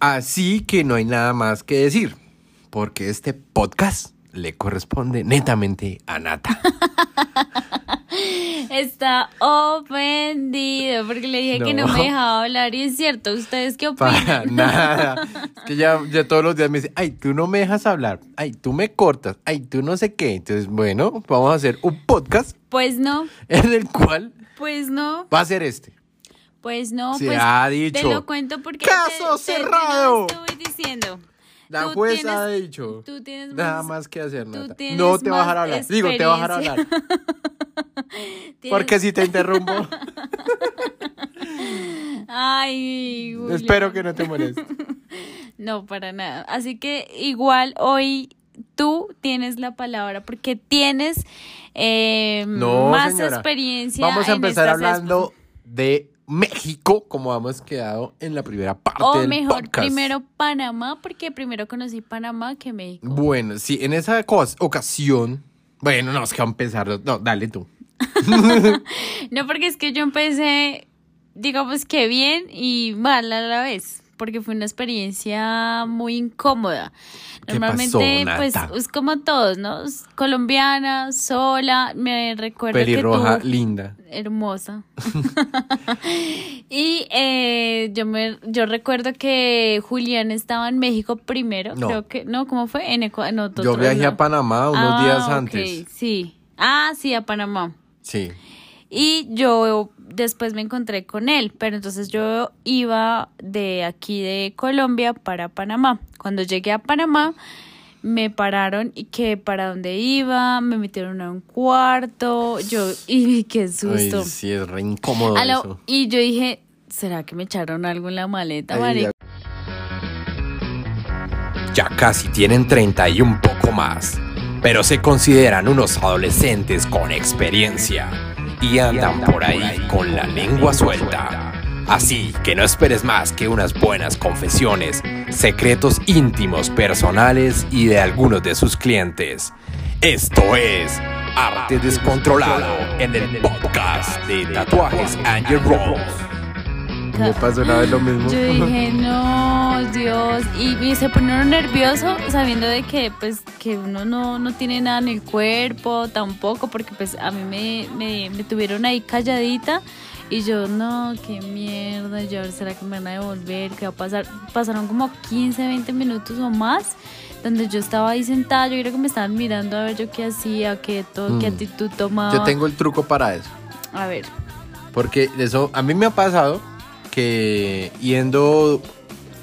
Así que no hay nada más que decir, porque este podcast le corresponde netamente a Nata. Está ofendido porque le dije que no me dejaba hablar y es cierto, ¿ustedes qué opinan? Para nada. Es que ya, ya todos los días me dice, ay, tú no me dejas hablar, ay, tú me cortas, ay, tú no sé qué. Entonces, bueno, vamos a hacer un podcast Pues no, en el cual pues no, va a ser este. Pues no, Se pues ha dicho. te lo cuento porque ¡Caso te- te- te lo cerrado! estoy diciendo. La Tú jueza tienes- ha dicho. tú tienes Nada más- más que hacer, Nata. No te va a dejar hablar. Digo, te va a dejar hablar. Porque si te interrumpo, Ay, Julián. espero que no te molestes. No, para nada. Así que igual hoy tú tienes la palabra porque tienes eh, No, más señora. experiencia. Vamos a empezar hablando de México, como hemos quedado en la primera parte O del mejor, podcast. primero Panamá, porque primero conocí Panamá que México. Bueno, sí, en esa ocasión. Bueno, no, es que a empezar. No, dale tú. No, porque es que yo empecé, digamos que bien y mal a la vez, porque fue una experiencia muy incómoda. ¿Qué Normalmente, pasó, pues, es como todos, ¿no? Colombiana, sola, me recuerdo Pelirroja, que tú... linda. hermosa. y eh, yo me yo recuerdo que Julián estaba en México primero, No. creo que no, ¿cómo fue? En Ecua- no, Yo viajé no. a Panamá unos Ah, días ok, antes. Sí. Ah, sí, a Panamá. Sí. Y yo después me encontré con él, pero entonces yo iba de aquí de Colombia para Panamá. Cuando llegué a Panamá, me pararon y que para dónde iba, me metieron a un cuarto, yo, y qué susto. Ay, sí, es re incómodo eso. y yo dije, ¿será que me echaron algo en la maleta, Ay? Ya casi tienen 30 y un poco más, pero se consideran unos adolescentes con experiencia y andan por ahí con la lengua suelta. Así que no esperes más que unas buenas confesiones, secretos íntimos personales y de algunos de sus clientes. Esto es Arte Descontrolado en el podcast de Tatuajes Angel Rose. Me pasó una vez lo mismo. Yo dije, no, Dios. Y, y se pone nervioso sabiendo de que, pues, que uno no, no tiene nada en el cuerpo, tampoco, porque, pues, a mí me, me, me tuvieron ahí calladita. Y yo, no, qué mierda, yo, ¿será que me van a devolver? ¿Qué va a pasar? Pasaron como 15, 20 minutos o más, donde yo estaba ahí sentada, yo creo que me estaban mirando a ver yo qué hacía, qué, to qué Mm. actitud tomaba. Yo tengo el truco para eso. A ver, Porque eso, a mí me ha pasado que yendo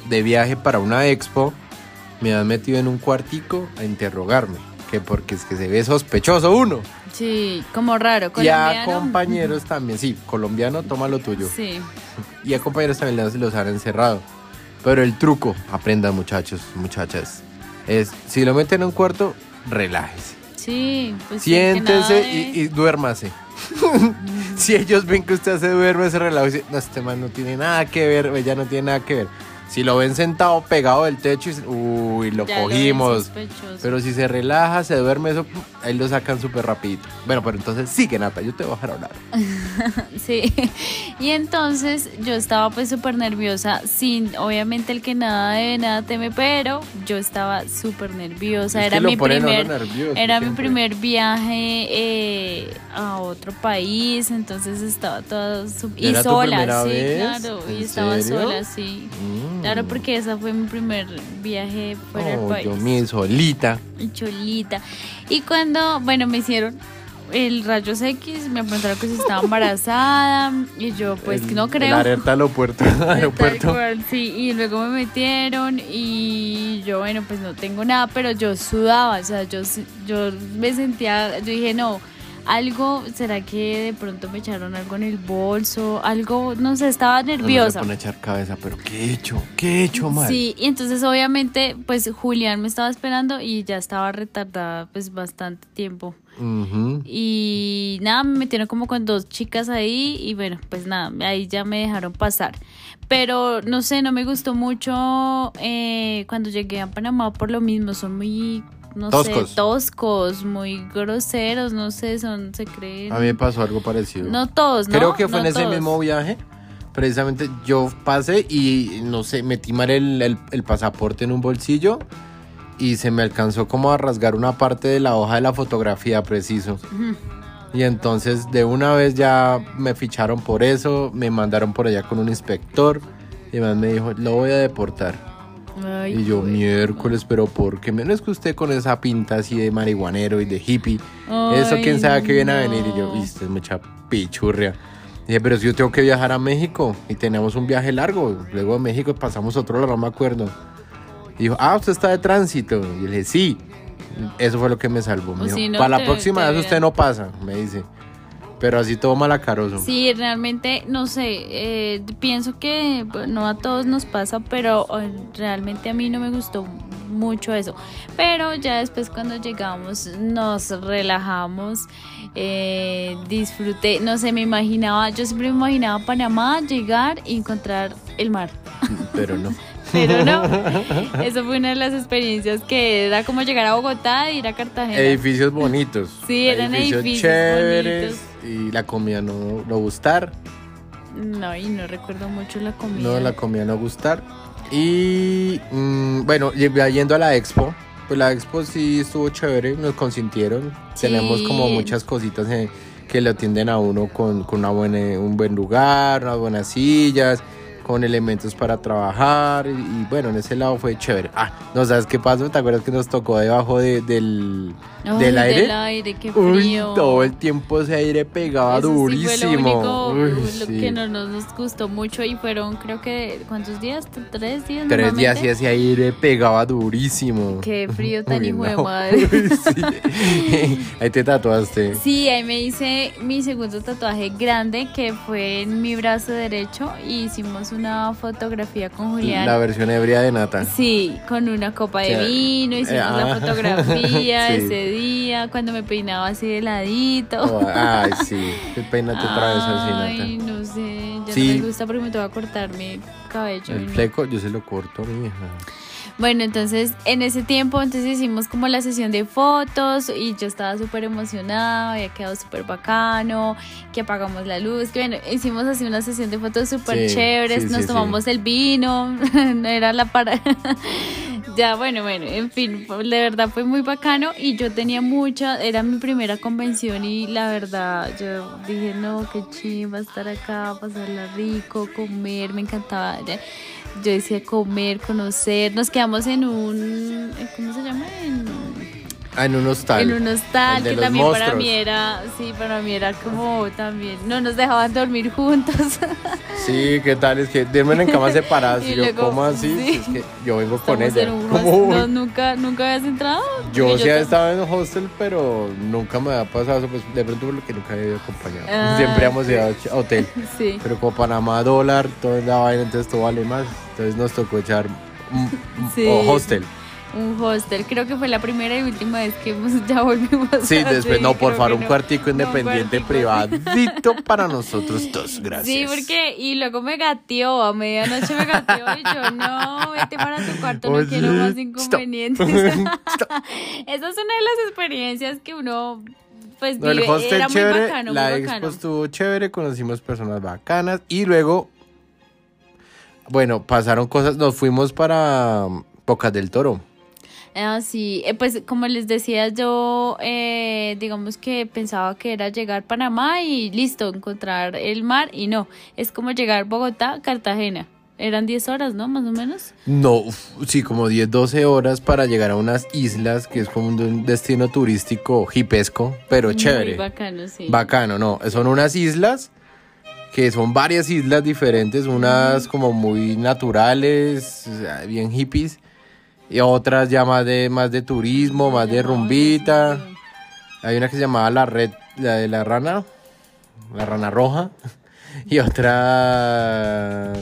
de viaje para una expo, me han metido en un cuartico a interrogarme. Que porque es que se ve sospechoso uno. sí, como raro, Y a colombiano. compañeros también, sí, colombiano, toma lo tuyo. Sí. Y a compañeros también los- los han encerrado. Pero el truco, aprendan muchachos, muchachas, es si lo meten en un cuarto, relájese. Sí, pues sí, Siéntese de- y, y duérmase. si ellos ven que usted se duerme, se relaja y dice, no, este man no tiene nada que ver, ella no tiene nada que ver. Si lo ven sentado pegado del techo, y uy, lo ya cogimos. pero si se relaja, se duerme, eso, ahí lo sacan súper rapidito. Bueno, pero entonces sigue, Nata, yo te voy a dejar hablar. Sí. Y entonces yo estaba pues súper nerviosa, sin obviamente el que nada debe, nada teme, pero yo estaba súper nerviosa. Es era que mi primer, nervioso era mi primer viaje eh, a otro país, entonces estaba toda y ¿Era tu sola, sí, vez? claro, y ¿En estaba serio? sola, sí. Mm. Claro, porque esa fue mi primer viaje fuera del Oh, país. yo mi solita. y cholita. Y cuando, bueno, me hicieron el rayos X, me preguntaron que si estaba embarazada y yo pues El- no creo. El alerta aeropuerto. Tal aeropuerto. cual, sí, y luego me metieron y yo, bueno, pues no tengo nada, pero yo sudaba, o sea, yo, yo me sentía, yo dije, no, algo, ¿será que de pronto me echaron algo en el bolso? Algo, no sé, estaba No, no nerviosa. pone a echar cabeza, pero ¿qué he hecho? ¿Qué he hecho mal? Sí, y entonces obviamente pues Julián me estaba esperando y ya estaba retardada pues bastante tiempo. Y nada, me metieron como con dos chicas ahí y bueno, pues nada, ahí ya me dejaron pasar. Pero no sé, no me gustó mucho eh, cuando llegué a Panamá por lo mismo, son muy, no Toscos. sé, toscos, muy groseros, no sé, son, se creen... A mí me pasó algo parecido. No todos, ¿no? Creo que fue No en ese todos. mismo viaje, precisamente yo pasé y no sé, metí mal el, el- el pasaporte en un bolsillo y se me alcanzó como a rasgar una parte de la hoja de la fotografía preciso. Y entonces de una vez ya me ficharon por eso, me mandaron por allá con un inspector y además me dijo, lo voy a deportar. Ay, y yo, miércoles, pero ¿por qué? Menos que usted con esa pinta así de marihuanero y de hippie. eso quién sabe que viene a venir. Y yo, viste, es mucha pichurria. Dije, pero si yo tengo que viajar a México y tenemos un viaje largo. Luego de México pasamos otro lado, no me acuerdo. Y dijo, ah, usted está de tránsito. Y yo le dije, sí. Eso fue lo que me salvó. Me O dijo, si no, para la próxima vez usted vean". no pasa, me dice. Pero así todo malacaroso. Sí, realmente, no sé, eh, pienso que no a todos nos pasa, pero eh, realmente a mí no me gustó mucho eso. Pero ya después cuando llegamos nos relajamos, eh, disfruté, no sé, me imaginaba, yo siempre me imaginaba Panamá llegar y encontrar el mar. Pero no. Pero no, eso fue una de las experiencias que era como llegar a Bogotá e ir a Cartagena. Edificios bonitos. Sí, eran edificios chéveres. bonitos. Y la comida no, no gustar. No, y no recuerdo mucho la comida. No, la comida no gustar. Y mm, bueno, yendo a la expo. Pues la expo sí estuvo chévere, nos consintieron. Sí. Tenemos como muchas cositas eh, que le atienden a uno con, con una buena, un buen lugar, unas buenas sillas, con elementos para trabajar. Y, y bueno, en ese lado fue chévere. Ah, ¿no sabes qué pasó? ¿Te acuerdas que nos tocó debajo de- del, Ay, del aire? Del aire, qué Uy, frío. todo el tiempo ese aire pegaba Eso sí durísimo. fue lo único Uy, lo sí. que no nos gustó mucho y fueron creo que ¿cuántos días? ¿Tres días? Tres días y ese aire pegaba durísimo. Qué frío tan Uy, hijo de no. madre. Uy, sí. Ahí te tatuaste. Sí, ahí me hice mi segundo tatuaje grande que fue en mi brazo derecho y hicimos una fotografía con Julián. La versión ebria de Nata. Sí, con una copa de Sí. vino, hicimos la ah. fotografía Sí. ese día, cuando me peinaba así de ladito. Oh, ay, sí. Peínate otra vez así, Ay, Nata. no sé, ya Sí. no me gusta porque me tengo que cortar mi cabello. El no. fleco yo se lo corto, mi hija. Bueno, entonces en ese tiempo entonces hicimos como la sesión de fotos y yo estaba súper emocionada, había quedado súper bacano, que apagamos la luz, que bueno, hicimos así una sesión de fotos súper Sí, chéveres, sí, nos sí, tomamos el vino, no era la para... ya, bueno, bueno, en fin, de verdad fue muy bacano y yo tenía mucha, era mi primera convención y la verdad yo dije, no, qué chimba estar acá, pasarla rico, comer, me encantaba. Yo decía comer, conocer. Nos quedamos en un. ¿Cómo se llama? En, Ah, en un hostal. en un hostal que también para mí era. Sí, para mí era como también. No nos dejaban dormir juntos. Sí, ¿qué tal? Es que duermen en camas separadas. Y Y yo, luego, ¿cómo así? sí. Es que yo vengo con ella. No, nunca, nunca habías entrado. Yo Porque sí tam- estaba en un hostel, pero nunca me había pasado eso, pues de pronto por lo que nunca había ido acompañado. Ah, Siempre hemos ido a hotel. Sí. Pero como Panamá dólar, todo la vaina, entonces todo vale más. Entonces nos tocó echar un, Sí. hostel. Un hostel. Creo que fue la primera y última vez que ya volvimos. Sí, a- después no, por favor, un cuartico independiente privadito para nosotros dos, gracias. Sí, porque, y luego me gateó, a medianoche me gateó y yo, no, vete para tu cuarto, no quiero más inconvenientes. Esa es una de las experiencias que uno, pues, No, el vive, hostel era muy chévere, bacano, la muy expo bacano. estuvo chévere, conocimos personas bacanas y luego, bueno, pasaron cosas, nos fuimos para Bocas del Toro. Ah, sí, eh, pues como les decía yo, eh, digamos que pensaba que era llegar a Panamá y listo, encontrar el mar y no, es como llegar Bogotá, Cartagena. Eran 10 horas, ¿no? Más o menos. No, sí, como 10, 12 horas para llegar a unas islas, que es como un, destino turístico hipesco, pero chévere. Muy bacano, sí. Bacano, no. Son unas islas que son varias islas diferentes, unas como muy naturales, bien hippies, y otras ya más de, más de turismo, más de rumbita. Hay una que se llamaba la red, la de la rana, la rana roja, y otras,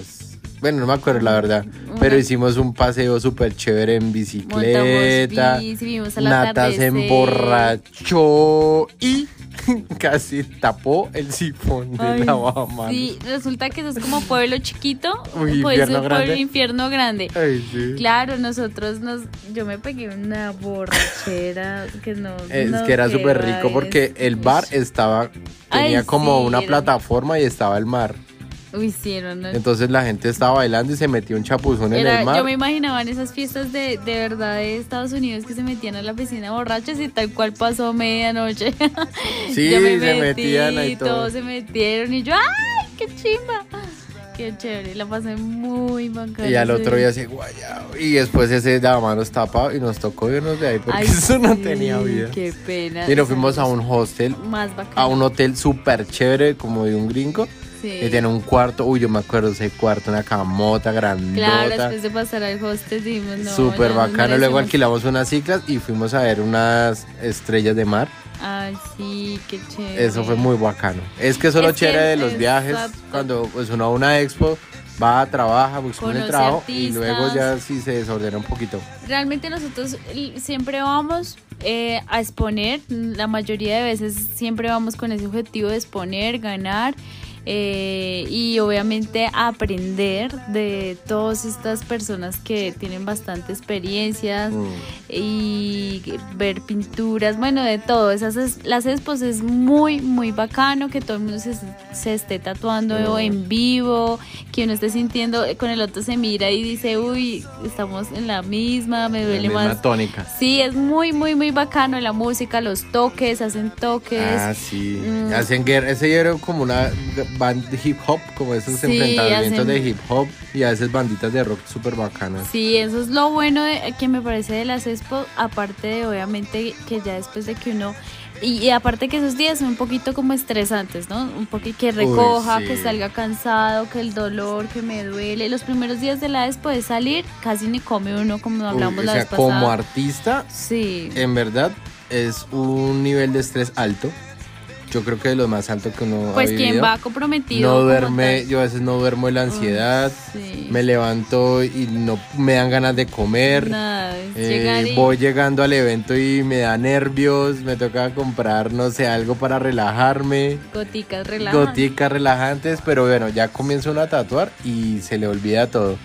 bueno, no me acuerdo la verdad, pero hicimos un paseo súper chévere en bicicleta. Bici, Nata se emborrachó y casi tapó el sifón de Ay, lavamanos. Sí, resulta que eso es como pueblo chiquito, Uy, pues infierno es pueblo grande. infierno grande. Ay, sí. Claro, nosotros nos, yo me pegué una borrachera que no. Es no, que era súper rico porque el bar estaba, tenía Ay, como sí, una era- plataforma y estaba el mar. Uy, sí, era una- Entonces la gente estaba bailando y se metió un chapuzón en era- el mar. yo me imaginaba en esas fiestas de, de verdad de Estados Unidos que se metían a la piscina borrachos y tal cual pasó medianoche. Sí, Yo me se metí, metían ahí todos. todos se metieron y yo, ¡ay, qué chimba! Qué chévere, la pasé muy bacana. Y al otro día se guayao. Y después ese la manos tapado y nos tocó irnos de ahí porque Ay, eso no sí, tenía vida. Qué pena. Y nos fuimos a un hostel, Más bacana. a un hotel súper chévere, como de un gringo. Sí. Tiene un cuarto, uy, yo me acuerdo ese cuarto, una camota Claro, grandota. después de pasar al hostel dijimos, no. Súper bacano. Luego alquilamos unas ciclas y fuimos a ver unas estrellas de mar. Ay, sí, qué chévere. Eso fue muy bacano. Es que eso es lo chévere de los es- viajes. Cuando pues, uno a una expo, va, trabaja, busca un trabajo y luego ya sí se desordena un poquito. Realmente nosotros siempre vamos eh, a exponer, la mayoría de veces siempre vamos con ese objetivo de exponer, ganar eh, y obviamente aprender de todas estas personas que tienen bastante experiencia Mm. y ver pinturas, bueno, de todo. Esas es- las expos es muy, muy bacano que todo el mundo se, se esté tatuando Mm. en vivo, que uno esté sintiendo, con el otro se mira y dice, uy, estamos en la misma, me La duele misma más. tónica. Sí, es muy, muy, muy bacano la música, los toques, hacen toques. Ah, sí. Mm. Hacen guerra. Ese era como una band de hip hop, como esos Sí, enfrentamientos hacen- de hip hop y a veces banditas de rock súper bacanas. Sí, eso es lo bueno de- que me parece de las expo, aparte de obviamente que ya después de que uno y, y aparte que esos días son un poquito como estresantes, ¿no? Un poquito que recoja, sí. que salga cansado, que el dolor, que me duele. Los primeros días de la expo de salir, casi ni come uno como hablamos Uy, la o sea, vez pasada. como artista, Sí. en verdad es un nivel de estrés alto. Yo creo que de lo más alto que uno Pues ha quien vivido. va comprometido. No duerme, yo a veces no duermo de la ansiedad. Sí. Me levanto y no me dan ganas de comer. Nada, es Eh, y- Voy llegando al evento y me da nervios, me toca comprar, no sé, algo para relajarme, goticas relajantes. goticas relajantes, pero bueno, ya comienza uno a tatuar y se le olvida todo.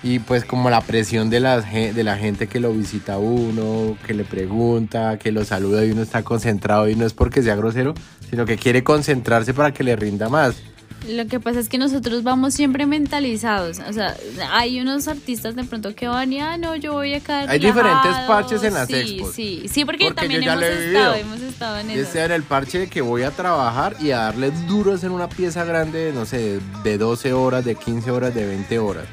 Y pues como la presión de la, de la gente que lo visita a uno, que le pregunta, que lo saluda y uno está concentrado y no es porque sea grosero, sino que quiere concentrarse para que le rinda más. Lo que pasa es que nosotros vamos siempre mentalizados. O sea, hay unos artistas de pronto que van y, ah, no, yo voy acá. Hay diferentes parches en las sí, expos. Sí, sí, porque, Porque también hemos lo he estado, hemos estado en eso. ese era el parche de que voy a trabajar y a darle duros en una pieza grande, no sé, de 12 horas, de 15 horas, de 20 horas.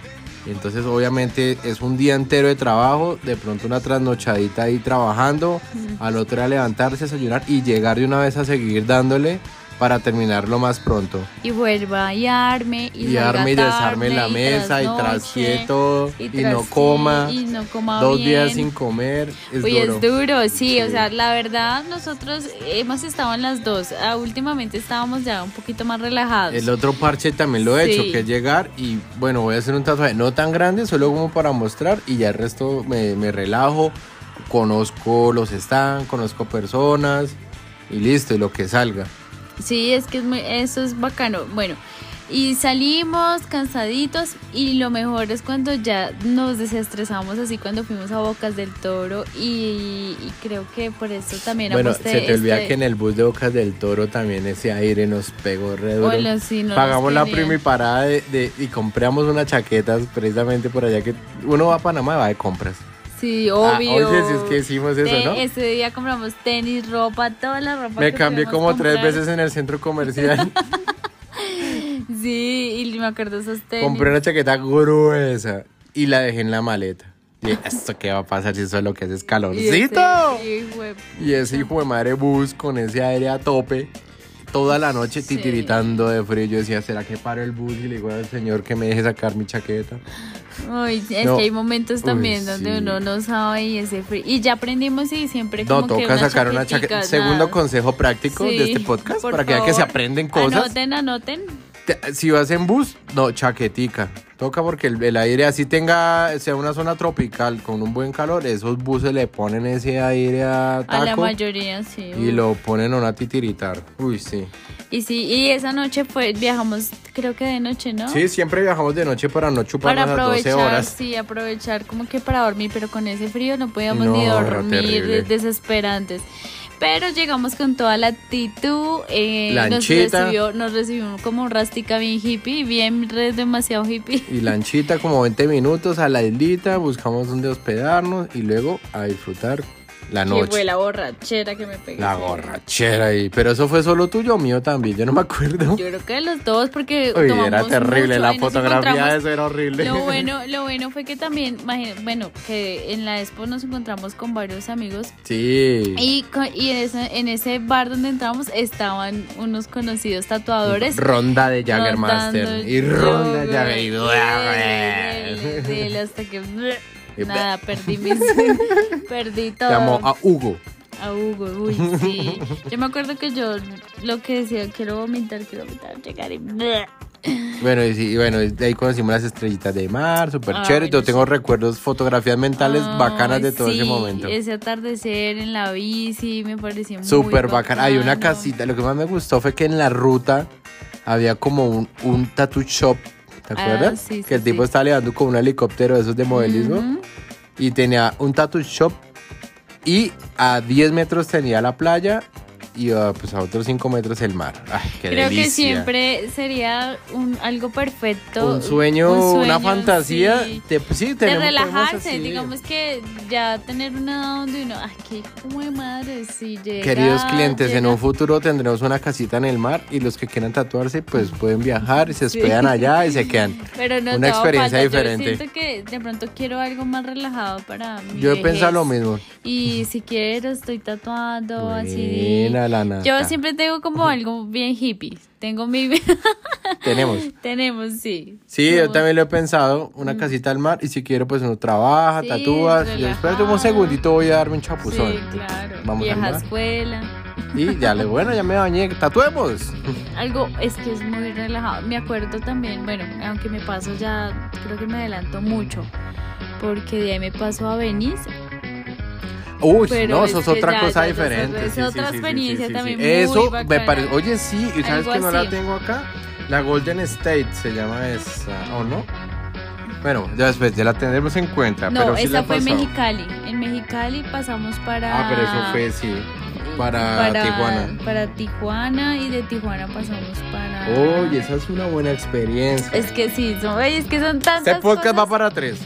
Entonces obviamente es un día entero de trabajo, de pronto una trasnochadita ahí trabajando, al otro día levantarse, desayunar y llegar de una vez a seguir dándole para terminar lo más pronto. Y vuelva y arme. Y, Y, arme y desarme la mesa y trasnoche, trasquie todo y, no coma. Y no coma Dos bien. días sin comer. Es Uy, duro. es duro, sí, Sí. o sea, la verdad nosotros hemos estado en las dos, Ah, últimamente estábamos ya un poquito más relajados. El otro parche también lo he hecho, que es llegar y bueno, voy a hacer un tatuaje no tan grande, solo como para mostrar y ya el resto me, me relajo, conozco los stands, conozco personas y listo, y lo que salga. Sí, es que es muy- eso es bacano. Bueno, y salimos cansaditos y lo mejor es cuando ya nos desestresamos así cuando fuimos a Bocas del Toro y, y creo que por eso también Bueno, se te olvida este- que en el bus de Bocas del Toro también ese aire nos pegó re duro. Hola, sí, no Pagamos la primiparada de, de- y compramos unas chaquetas precisamente por allá que uno va a Panamá y va de compras. Sí, Ah, obvio. oye, si es que hicimos eso, ¿no? Ese día compramos tenis, ropa, toda la ropa Me que cambié como tres veces en el centro comercial. Sí, y me acuerdo esos tenis. Compré una chaqueta gruesa y la dejé en la maleta. Y esto qué va a pasar si eso es lo que hace es Y ese- calorcito. hijo de- Y ese hijo de madre bus con ese aire a tope. Toda la noche Sí. titiritando de frío. Yo decía, ¿será que paro el bus y le digo al señor que me deje sacar mi chaqueta? Es No. que hay momentos Uy, también donde sí. uno no sabe y ese frío. Y ya aprendimos y siempre No, como que toca sacar una chaqueta. Segundo consejo práctico Sí, de este podcast para que vean que se aprenden cosas. Anoten, anoten. Te- Si vas en bus, no, chaquetica. Toca porque el, el aire así tenga, sea una zona tropical con un buen calor, esos buses le ponen ese aire a taco A la mayoría, sí. y lo ponen a una titiritar. Uy, sí. Y sí, y esa noche fue, viajamos, creo que de noche, ¿no? Sí, siempre viajamos de noche para no chuparnos las 12 aprovechar, horas. sí, aprovechar como que para dormir, pero con ese frío no podíamos No, ni dormir, desesperantes. Pero llegamos con toda la actitud. Eh, nos, recibió, nos recibió como un rastica bien hippie, bien demasiado hippie. Y lanchita como 20 minutos a la islita, buscamos donde hospedarnos y luego a disfrutar la Que fue noche. la borrachera que me pegué. La borrachera ahí. Pero eso fue solo tuyo o mío también, yo no me acuerdo. Yo creo que los dos, porque. Uy, tomamos era terrible, mucho, la fotografía de eso era horrible. Lo bueno, lo bueno fue que también, bueno, que en la expo nos encontramos con varios amigos Sí. y, y en, ese, en ese bar donde entramos estaban unos conocidos tatuadores. Ronda de Jaggermaster. Y ronda de Jagger. y y- hasta que Y nada, perdí mis perdí todo. Llamó a Hugo. A Hugo, uy, sí. Yo me acuerdo que yo lo que decía, quiero vomitar, quiero vomitar, llegar y... Bueno, y, sí, bueno, de ahí conocimos las estrellitas de mar, súper Ay, chévere. Yo tengo recuerdos, fotografías mentales Ay, bacanas de todo ese momento. Ese atardecer en la bici me pareció muy Súper bacán. Hay una casita. Lo que más me gustó fue que en la ruta había como un, un tattoo shop. ¿Te Ah, acuerdas? sí, sí, que el tipo sí. estaba levando con un helicóptero de esos de modelismo. Ujú. Y tenía un tattoo shop. Y a 10 metros tenía la playa. Y a, pues a otros 5 metros el mar. Ay, qué Creo delicia. que siempre sería un, algo perfecto. Un sueño, un una fantasía. sí. De, pues sí, de relajarse, digamos que ya tener una donde uno, ay, qué como de madre, si llega. Queridos clientes, en un futuro tendremos una casita en el mar y los que quieran tatuarse pues pueden viajar y se Sí. hospedan allá y se quedan. Pero no una experiencia falta. diferente. Yo siento que de pronto quiero algo más relajado para Yo he pensado lo mismo. Y si quiero, estoy tatuando así. Yo siempre tengo como algo bien hippie. Tengo mi. Tenemos. Tenemos, sí. Sí, yo también lo he pensado, una casita al mar y si quiero pues uno trabaja, Sí, tatúas. Yo espérate un segundito voy a darme un chapuzón. Sí, claro. Vamos al Vieja mar. escuela. Y ya le bueno, ya me bañé, tatuemos. Algo es que es muy relajado. Me acuerdo también, bueno, aunque me paso ya, creo que me adelanto mucho. Porque de ahí me paso a Venice. Uy, Pero no, es eso es otra ya, cosa ya, diferente. es otra experiencia también sí. muy Eso me parece. Oye, sí, y sabes que no la así. tengo acá. La Golden State se llama esa, ¿o no? Bueno, ya después ya la tendremos en cuenta. No, pero sí la esa he fue en. Mexicali. En Mexicali pasamos para. Ah, pero eso fue, sí. Para Tijuana. Para Tijuana y de Tijuana pasamos para. Oye, esa es una buena experiencia. Es que sí, son, es que son tantas Este podcast va para tres.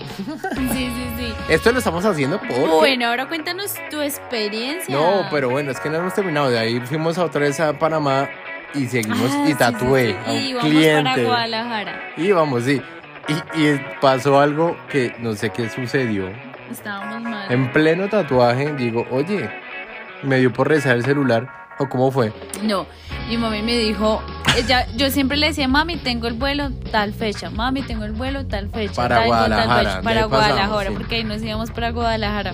Sí, sí, sí. Esto lo estamos haciendo porque... Bueno, ahora cuéntanos tu experiencia. No, pero bueno, es que no hemos terminado. De ahí fuimos a otra vez a Panamá y seguimos Ah, y sí, tatué sí, sí. a un Y vamos cliente. para Guadalajara. Y vamos, sí. Y, y pasó algo que no sé qué sucedió. Estábamos mal. En pleno tatuaje, digo, oye, me dio por rezar el celular. ¿O cómo fue? No, mi mami me dijo, ella, yo siempre le decía, mami, tengo el vuelo tal fecha, mami, tengo el vuelo tal fecha. Para tal, tal Guadalajara, fecha, para pasamos, Guadalajara, porque ahí nos íbamos para Guadalajara.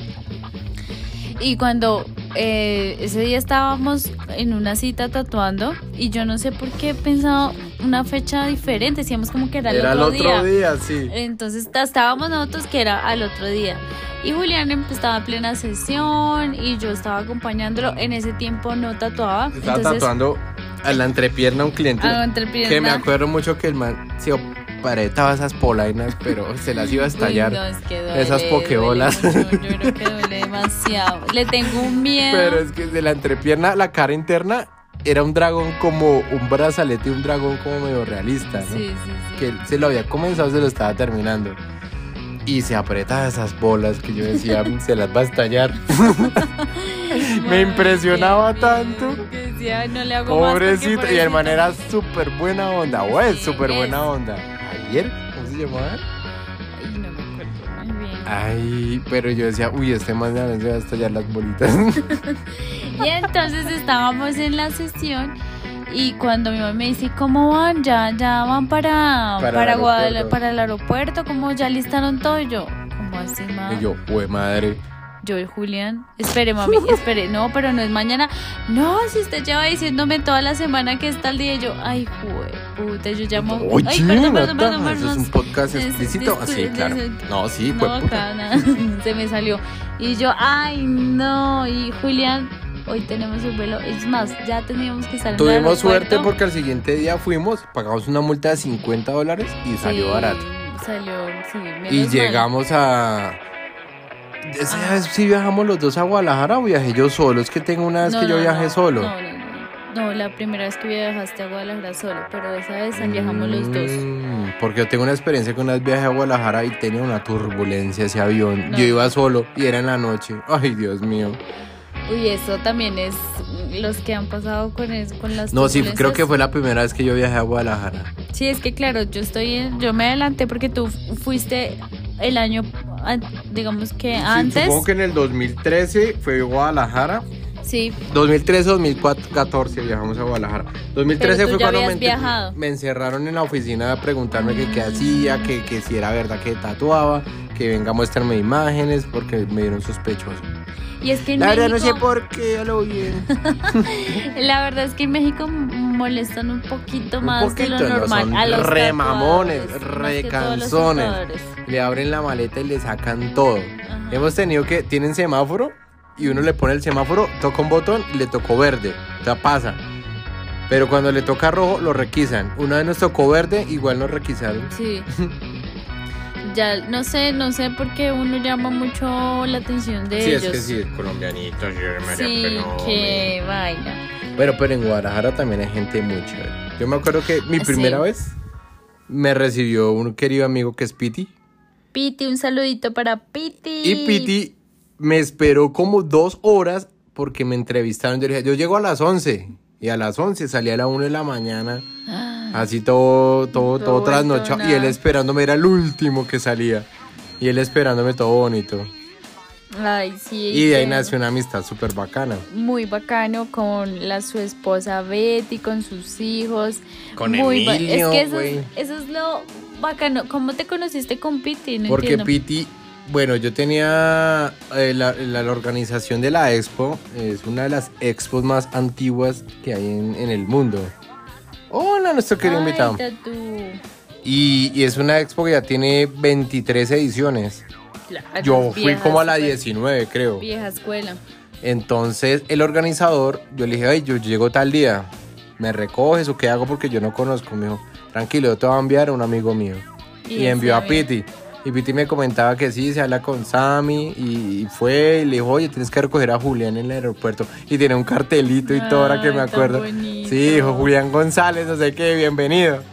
Y cuando eh, ese día estábamos en una cita tatuando y yo no sé por qué pensaba una fecha diferente, decíamos como que era el otro, día. sí. Entonces estábamos nosotros que era al otro día. Y Julián em- estaba en plena sesión y yo estaba acompañándolo. En ese tiempo no tatuaba. Estaba entonces, tatuando a la entrepierna a un cliente. a entrepierna. Que me acuerdo mucho que el man se oparetaba esas polainas, pero se las iba a estallar. Uy, no, es que duele, Esas pokebolas. Yo creo que duele demasiado. Le tengo un miedo. Pero es que de la entrepierna, la cara interna era un dragón como un brazalete, un dragón como medio realista, ¿no? Sí, sí, sí. Que se lo había comenzado, se lo estaba terminando. Y se apretaba esas bolas que yo decía, se las va a estallar. Me impresionaba tanto. que decía, "Ay, no le hago más porque Pobrecito. Y el man pobrecito". era súper buena onda, o es súper buena onda. ¿Ayer? ¿Cómo se llamaba? Ay, pero yo decía, uy, este man ya se va a estallar las bolitas. Y entonces estábamos en la sesión y cuando mi mamá me dice, ¿cómo van? Ya, ya van para, Para el para, Guadala- aeropuerto. para el aeropuerto, ¿cómo ya listaron todo? Y yo, ¿cómo así, mamá? y yo, uy, madre. Yo Julián, espere, mami, espere, no, pero no es mañana. No, si usted lleva diciéndome toda la semana que está el día, y yo, ay, jue, puta, yo llamo. Oye, ay, perdón, perdón, perdón, eso es perdón. un podcast explícito. discu- Sí, claro. No, sí, No, pues. nada, se me salió. Y yo, ay, no, y Julián, hoy tenemos un vuelo. Es más, ya teníamos que el Tuvimos suerte porque al siguiente día fuimos, pagamos una multa de 50 dólares y salió Sí, barato. Salió, sí, menos Y mal. llegamos a. Esa vez sí viajamos los dos a Guadalajara o viajé yo solo. Es que tengo una vez No, que yo viajé no, solo. No, no, no. No, la primera vez que viajaste a Guadalajara solo, pero esa vez viajamos los dos. Mm, Porque yo tengo una experiencia que una vez viajé a Guadalajara y tenía una turbulencia ese avión. Yo iba solo y era en la noche. Ay, Dios mío. Uy, eso también es los que han pasado con eso, con las No, sí, creo que fue la primera vez que yo viajé a Guadalajara. Sí, es que claro, yo estoy, en- yo me adelanté porque tú fuiste el año, digamos que antes. Supongo que en el 2013 fue Guadalajara. Sí, 2013-2014 viajamos a Guadalajara. 2013 Pero tú fue ya cuando me, me encerraron en la oficina a preguntarme que qué hacía, que, que si era verdad que tatuaba, que venga a mostrarme imágenes porque me dieron sospechoso. Y es que en La verdad no sé México, por qué, a lo bien. la verdad es que en México molestan un poquito Un más de lo poquito, no, normal a los re mamones, tatuadores, más re que todos los canzones. tatuadores. Le abren la maleta y le sacan todo. Ajá. Hemos tenido que, tienen semáforo y uno le pone el semáforo, toca un botón y le tocó verde. O sea, pasa. Pero cuando le toca rojo, lo requisan. Una vez nos tocó verde, igual nos requisaron. Sí. Ya, no sé, no sé por qué uno llama mucho la atención de Sí, ellos. es que sí, colombianitos, yo María Sí, qué vaina. Bueno, pero en Guadalajara también hay gente muy chévere. Yo me acuerdo que mi Sí. primera vez me recibió un querido amigo que es Piti. Piti, un saludito para Piti. Y Piti me esperó como dos horas porque me entrevistaron. Yo dije, yo llego a las 11. Y a las 11 salí a la 1 de la mañana. Ah, Así todo, todo, todo, Todo trasnochado. Y él esperándome, era el último que salía. Y él esperándome todo bonito. Ay, sí. Y de ahí nació una amistad súper bacana. Muy bacano con la, su esposa Betty, con sus hijos. Con Muy Emilio, Es que eso, güey. es, eso es lo bacano. ¿Cómo te conociste con Piti? No Porque entiendo. Piti, bueno, yo tenía eh, la, la- la organización de la expo, es una de las expos más antiguas que hay en, en el mundo. Hola, nuestro querido Ay, invitado. tatu. Y, y es una expo que ya tiene 23 ediciones. Claro, Yo fui como a la súper 19, creo. Vieja escuela. Entonces, el organizador, yo le dije, ay, yo llego tal día, ¿me recoges o qué hago? Porque yo no conozco. Me dijo, tranquilo, yo te voy a enviar a un amigo mío. Y, Y envió a. Piti. Y Piti me comentaba que sí, se habla con Sammy. Y, y fue y le dijo, oye, tienes que recoger a Julián en el aeropuerto. Y tiene un cartelito y todo, ahora que me acuerdo. bonito. Sí, dijo Julián González, no sé qué, bienvenido.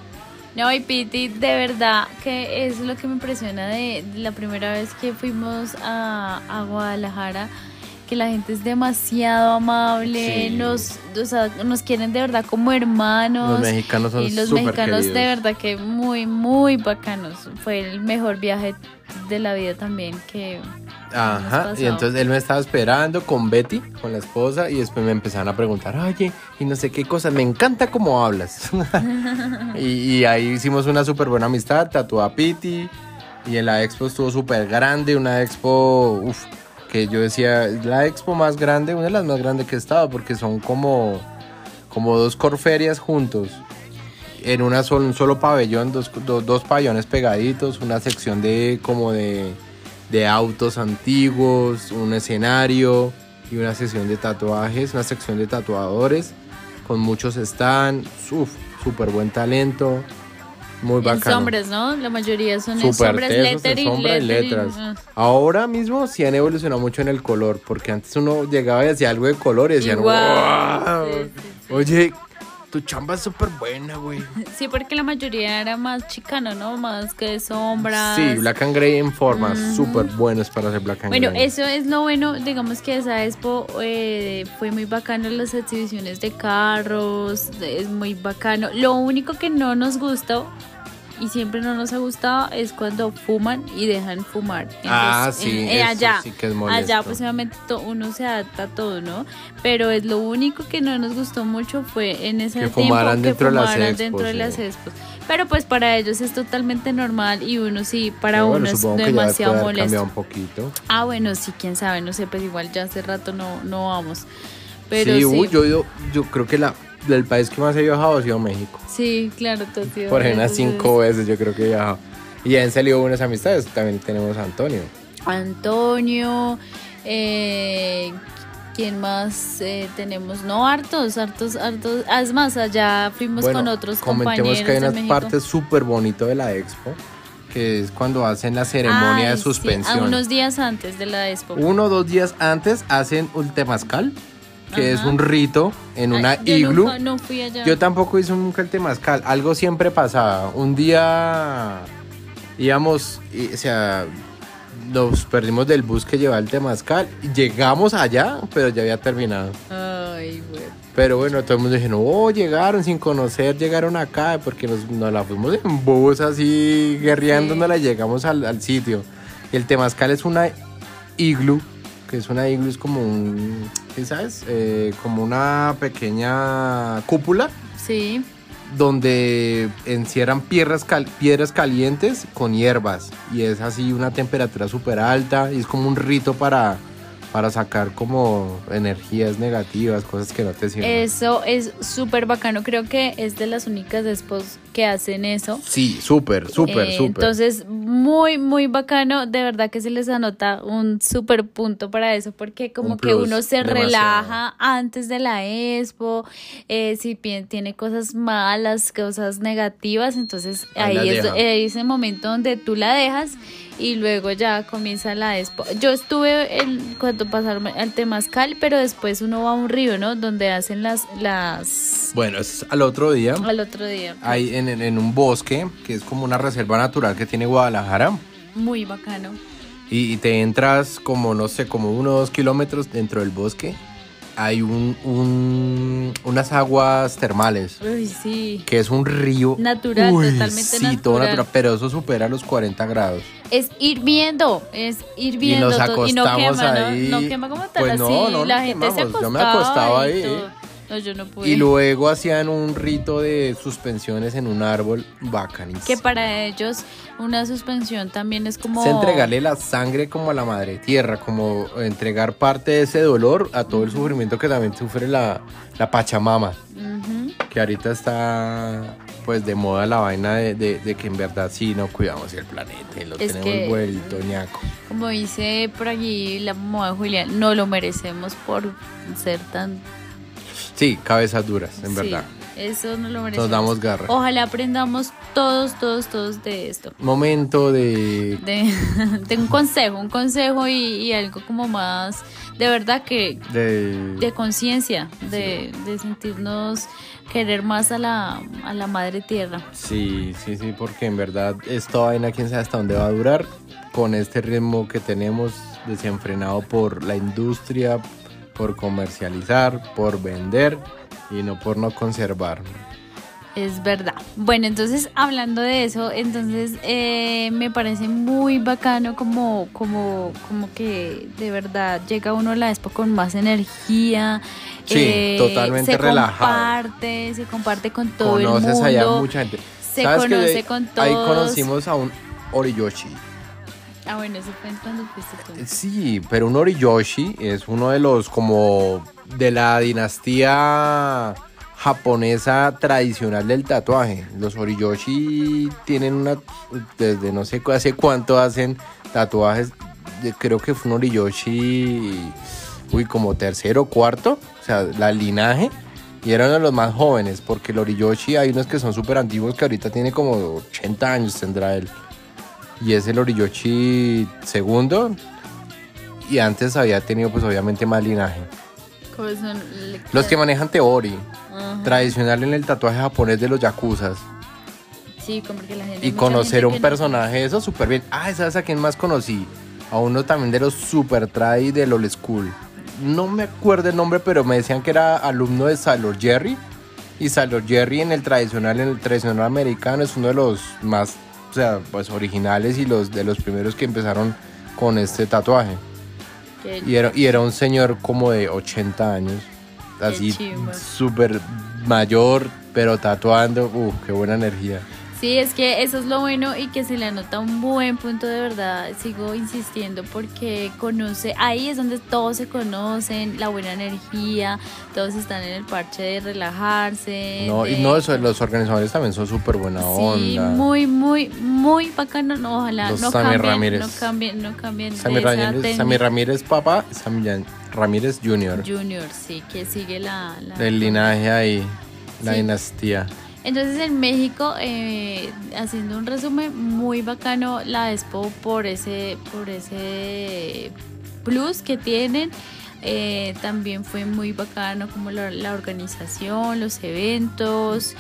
No, y Piti, de verdad que es lo que me impresiona de la primera vez que fuimos a, a Guadalajara, que la gente es demasiado amable, Sí. nos, o sea, nos quieren de verdad como hermanos. Los mexicanos son y los mexicanos de verdad que muy, muy bacanos. Fue el mejor viaje de la vida también que... Ajá, y entonces él me estaba esperando con Betty, con la esposa, y después me empezaron a preguntar, oye, y no sé qué cosa, me encanta cómo hablas. y, y ahí hicimos una súper buena amistad, tatuó a Piti, y en la expo estuvo súper grande, una expo, uff, que yo decía, la expo más grande, una de las más grandes que he estado, porque son como, como dos corferias juntos. En una sol- un solo pabellón, dos, dos, pabellones pegaditos, una sección de como de, de autos antiguos, un escenario y una sección de tatuajes, una sección de tatuadores con muchos uf, súper buen talento, muy bacano. sombras, ¿no? La mayoría son en Súper sombras, tesos, sombra y letras. ah. Ahora mismo sí han evolucionado mucho en el color, porque antes uno llegaba y hacía algo de color y decían, Igual, "Wow". sí, sí, sí. Oye, tu chamba es súper buena, güey. Sí, porque la mayoría era más chicano, ¿no? Más que de sombras. Sí, Black and Grey en formas Ujú. súper buenos para hacer Black and Bueno, Grey. eso es lo bueno, digamos que esa expo eh, fue muy bacano las exhibiciones de carros, es muy bacano. Lo único que no nos gustó y siempre no nos ha gustado es cuando fuman y dejan fumar. en Ah, los- sí, en- eh, eso allá. sí que es molesto. Allá pues obviamente to- uno se adapta a todo, ¿no? Pero es lo único que no nos gustó mucho fue en ese Que tiempo fumaran que dentro de las fumaran expos, dentro de las expos. Pero pues para ellos es totalmente normal y uno sí, para Pero uno bueno, es demasiado molesto. un poquito. Ah, bueno, sí, quién sabe, no sé, pues igual ya hace rato no, no vamos. Pero sí, sí, uy, yo, yo, yo creo que la, del país que más he viajado ha sido México. sí, claro, tú sido Por ahí unas cinco veces yo creo que he viajado. Y han salido buenas amistades. También tenemos a Antonio. Antonio, eh, ¿quién más eh, tenemos? No, hartos, hartos, hartos. Ah, Es más, allá fuimos Bueno, con otros comentemos compañeros que hay de una México. parte súper bonito de la expo, que es cuando hacen la ceremonia Ay, de sí, suspensión. a unos días antes de la expo. Uno o dos días antes hacen un temazcal, que es un rito en Ay, una yo iglu. nunca- no fui allá. Yo tampoco hice nunca el temazcal. Algo siempre pasaba. Un día íbamos, y, o sea, nos perdimos del bus que llevaba el temazcal. Llegamos allá, pero ya había terminado. Ay, güey. Pero bueno, todo el mundo dijo, no, llegaron sin conocer, llegaron acá, porque nos, nos la fuimos en bus así, guerreando, Sí. no la llegamos al, al sitio. El temazcal es una iglu, que es una iglu, es como un, ¿qué sabes? Eh, como una pequeña cúpula Sí. donde encierran piedras, cal- piedras calientes con hierbas. Y es así una temperatura súper alta y es como un rito para, para sacar como energías negativas, cosas que no te sirven. Eso es súper bacano. Creo que es de las únicas expos que hacen eso. Sí, súper, súper, Eh, súper. Entonces, muy, muy bacano. De verdad que se les anota un súper punto para eso, porque como Un que uno se demasiado. relaja antes de la expo. eh, si tiene cosas malas, cosas negativas, entonces Ahí es deja. eh, ese momento donde tú la dejas y luego ya comienza la expo. Yo estuve el, cuando pasaron al Temazcal, pero después uno va a un río, ¿no? Donde hacen las, las, Bueno, es al otro día. al otro día. Hay en, en- un bosque, que es como una reserva natural que tiene Guadalajara. Muy bacano. Y, y te entras como, no sé, como uno o dos kilómetros dentro del bosque. Hay un, un- unas aguas termales. Uy, sí. que es un río Natural, totalmente sí, todo natural. natural, pero eso supera los 40 grados. Es hirviendo, es hirviendo. nos to- y no acostamos quema, ¿no? ahí. No quema como tal Pues así. no, no la gente se quemamos. Yo me acostaba acostaba y ahí. todo. No, yo no pude. Y luego hacían un rito de suspensiones en un árbol bacanísimo. que para ellos una suspensión también es como... Es entregarle la sangre como a la madre tierra, como entregar parte de ese dolor a todo el sufrimiento que también sufre la, la Pachamama, que ahorita está pues de moda la vaina de, de- de que en verdad sí no cuidamos el planeta y lo Es tenemos que- vuelto ñaco. Como dice por allí la mamá de Julián, no lo merecemos por ser tan... Sí, cabezas duras, en Sí, verdad. Eso no lo merecemos. Nos damos garra. Ojalá aprendamos todos, todos, todos de esto. Momento de de, de un consejo, un consejo y, y algo como más de verdad que de, de conciencia, de, de sentirnos querer más a la, a la madre tierra. Sí, sí, sí, porque en verdad esta vaina quién sabe hasta dónde va a durar con este ritmo que tenemos desenfrenado por la industria, por comercializar, por vender y no por no conservar. Es verdad. Bueno, entonces hablando de eso, entonces eh, me parece muy bacano como, como, como que de verdad llega uno a la expo con más energía. eh, Sí, totalmente se relajado. comparte, se comparte con todo el Conoces mundo. allá mucha gente. se ¿Sabes que conoce de- con Ahí todos. conocimos a un Oriyoshi. Ah, bueno, eso fue cuando fuiste tú. Sí, pero un Oriyoshi es uno de los como de la dinastía japonesa tradicional del tatuaje. Los Oriyoshi tienen una desde no sé hace cuánto hacen tatuajes. Creo que fue un Oriyoshi uy, como tercero, cuarto, o sea, la linaje y eran uno de los más jóvenes porque el Oriyoshi hay unos que son súper antiguos que ahorita tiene como 80 años tendrá él. Y es el Oriyoshi segundo. Y antes había tenido pues obviamente más linaje. Los que manejan Teori, tradicional en el tatuaje japonés de los yakuzas. Sí, como que la gente. Y conocer gente un no- personaje de eso súper bien. Ah, ¿sabes a quién más conocí? A uno también de los super tradi del old school. No me acuerdo el nombre, pero me decían que era alumno de Sailor Jerry. Y Sailor Jerry en el tradicional, en el tradicional americano es uno de los más, o sea, pues originales y los de los primeros que empezaron con este tatuaje. Y era, y era un señor como de 80 años, así súper mayor, pero tatuando, uh, qué buena energía. Sí, es que eso es lo bueno y que se le anota un buen punto de verdad. Sigo insistiendo porque conoce, ahí es donde todos se conocen, la buena energía, todos están en el parche de relajarse. No, y no, eso, los organizadores también son súper buena Sí, onda. muy, muy, muy bacano. No, ojalá Los no Sammy cambien, Ramírez. no cambien, no cambien. Sammy de esa Ramírez, Sammy. Ramírez papá, Sammy Ramírez Jr. Junior, sí, que sigue la... la- El linaje ahí, la Sí. dinastía. Entonces en México, eh, haciendo un resumen, muy bacano la Expo por ese, por ese plus que tienen. Eh, también fue muy bacano como la, la organización, los eventos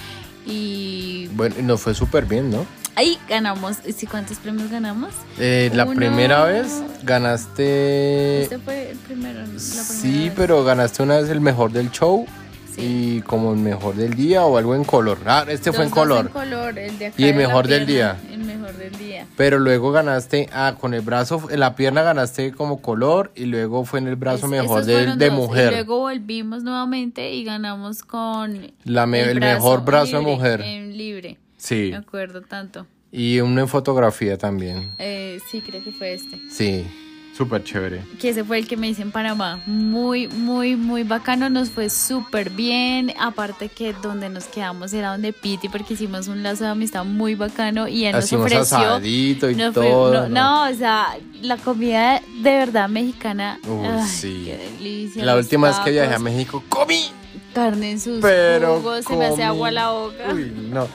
y Bueno, nos fue súper bien, ¿no? ahí ganamos. ¿Sí, ¿Cuántos premios ganamos? Eh, la Uno. primera vez ganaste... Este fue el primero. la primera Sí, vez. pero ganaste una vez el mejor del show Sí. y como el mejor del día o algo en color. Ah, este fue en dos color. en color, el de acá Y el de la mejor del pierna, El mejor del día. Pero luego ganaste, ah, con el brazo, en la pierna ganaste como color y luego fue en el brazo Es- mejor esos de, fueron de dos. mujer. Y luego volvimos nuevamente y ganamos con La me- el mejor brazo de libre, mujer. En libre. Sí. Me acuerdo tanto. Y uno en fotografía también. Eh, sí, creo que fue este. Sí. Súper chévere. Que ese fue el que me hice en Panamá. Muy, muy, muy bacano. Nos fue súper bien. Aparte que donde nos quedamos era donde Piti, porque hicimos un lazo de amistad muy bacano y él nos Hacimos ofreció. asadito y nos fue- todo. no, no, o sea, la comida de verdad mexicana. Uy, ay, sí. Qué delicia. La última vez que viajé a México, comí. Carne en sus Pero jugos, se me hace agua la boca. Uy, no.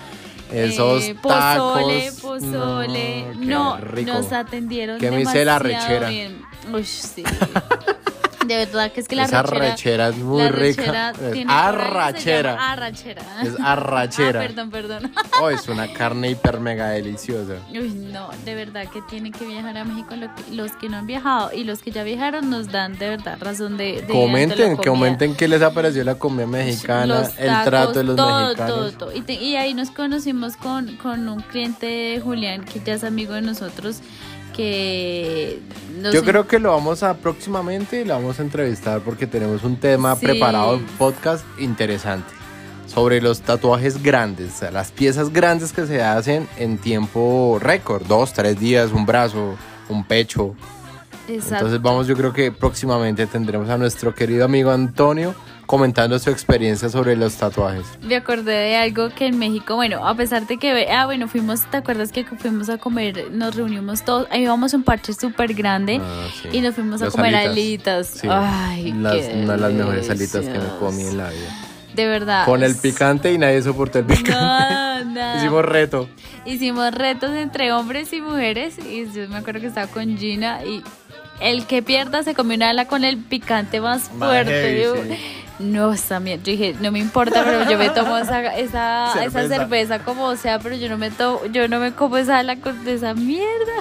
Esos Eh, pozole, tacos. pozole. No, No, rico. nos atendieron ¿Qué me hice la demasiado rechera? bien. Uy, sí. De verdad que es que la Esa rechera es muy la rica. tiene arrachera. Arrachera. Es arrachera. Ah, perdón, perdón. Oh, es una carne hiper mega deliciosa. Uy, no, de verdad que tienen que viajar a México los que no han viajado y los que ya viajaron nos dan de verdad razón de, de Comenten, que comenten qué les ha parecido la comida mexicana, Los el tacos, trato de los todo, mexicanos. todo, todo. Y, te- y ahí nos conocimos con, con un cliente, Julián, que ya es amigo de nosotros, que... Yo creo que lo vamos a próximamente, lo vamos a entrevistar porque tenemos un tema Sí. preparado, un podcast interesante sobre los tatuajes grandes, o sea, las piezas grandes que se hacen en tiempo récord, dos, tres días, un brazo, un pecho. Exacto. Entonces vamos, yo creo que próximamente tendremos a nuestro querido amigo Antonio comentando su experiencia sobre los tatuajes. Me acordé de algo que en México, bueno, a pesar de que, ah, bueno, fuimos, ¿te acuerdas que fuimos a comer, nos reunimos todos, ahí íbamos a un parche súper grande Ah, sí. y nos fuimos a comer alitas. alitas. Sí, Ay, las- qué una de las mejores alitas que me comí en la vida. De verdad. Con el picante y nadie soportó el picante. No, no. Hicimos reto. Hicimos retos entre hombres y mujeres y yo me acuerdo que estaba con Gina y el que pierda se comió una ala con el picante más fuerte. heavy, Yo, sí. No, esa mierda. Yo dije, no me importa, pero yo me tomo esa, esa, esa Cerveza. cerveza como sea, pero yo no me tomo, yo no me como esa ala con esa mierda.